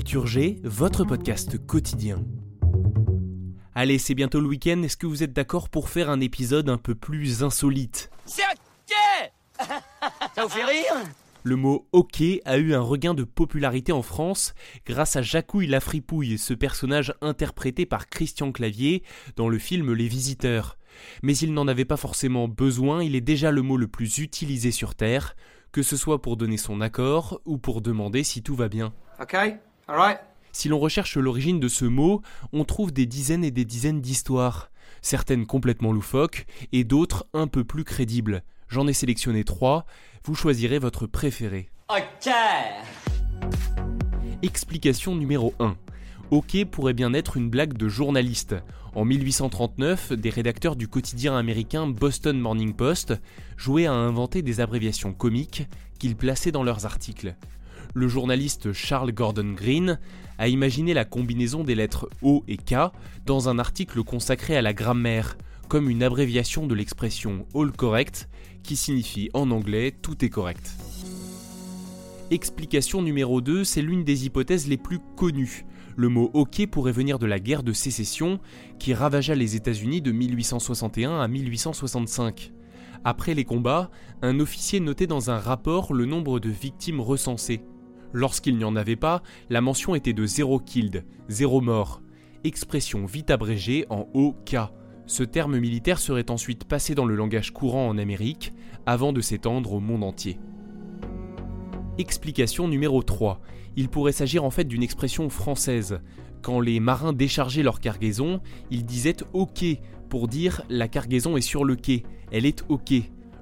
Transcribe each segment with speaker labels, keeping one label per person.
Speaker 1: Culture G, votre podcast quotidien. Allez, c'est bientôt le week-end, est-ce que vous êtes d'accord pour faire un épisode un peu plus insolite?
Speaker 2: C'est ok Ça vous fait rire?
Speaker 1: Le mot hockey a eu un regain de popularité en France grâce à Jacouille la fripouille, ce personnage interprété par Christian Clavier dans le film Les Visiteurs. Mais il n'en avait pas forcément besoin, il est déjà le mot le plus utilisé sur Terre, que ce soit pour donner son accord ou pour demander si tout va bien.
Speaker 2: Ok, alright.
Speaker 1: Si l'on recherche l'origine de ce mot, on trouve des dizaines et des dizaines d'histoires, certaines complètement loufoques et d'autres un peu plus crédibles. J'en ai sélectionné trois, vous choisirez votre préféré.
Speaker 2: Ok
Speaker 1: Explication numéro 1. Ok pourrait bien être une blague de journaliste. En 1839, des rédacteurs du quotidien américain Boston Morning Post jouaient à inventer des abréviations comiques qu'ils plaçaient dans leurs articles. Le journaliste Charles Gordon Green a imaginé la combinaison des lettres O et K dans un article consacré à la grammaire, comme une abréviation de l'expression all correct, qui signifie en anglais tout est correct. Explication numéro 2, c'est l'une des hypothèses les plus connues. Le mot hockey pourrait venir de la guerre de sécession qui ravagea les États-Unis de 1861 à 1865. Après les combats, un officier notait dans un rapport le nombre de victimes recensées. Lorsqu'il n'y en avait pas, la mention était de zéro killed, zéro mort. Expression vite abrégée en OK. Ce terme militaire serait ensuite passé dans le langage courant en Amérique, avant de s'étendre au monde entier. Explication numéro 3. Il pourrait s'agir en fait d'une expression française. Quand les marins déchargeaient leur cargaison, ils disaient OK pour dire la cargaison est sur le quai, elle est OK.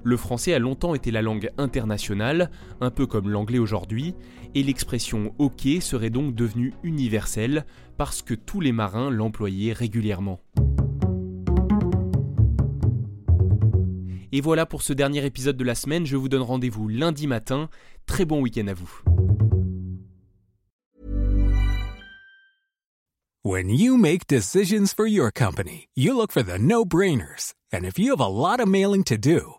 Speaker 1: Le français a longtemps été la langue internationale, un peu comme l'anglais aujourd'hui, et l'expression OK serait donc devenue universelle parce que tous les marins l'employaient régulièrement. Et voilà pour ce dernier épisode de la semaine, je vous donne rendez-vous lundi matin. Très bon week-end à vous.
Speaker 3: When you make decisions for your company, you look for the no-brainers. And if you have a lot mailing to do,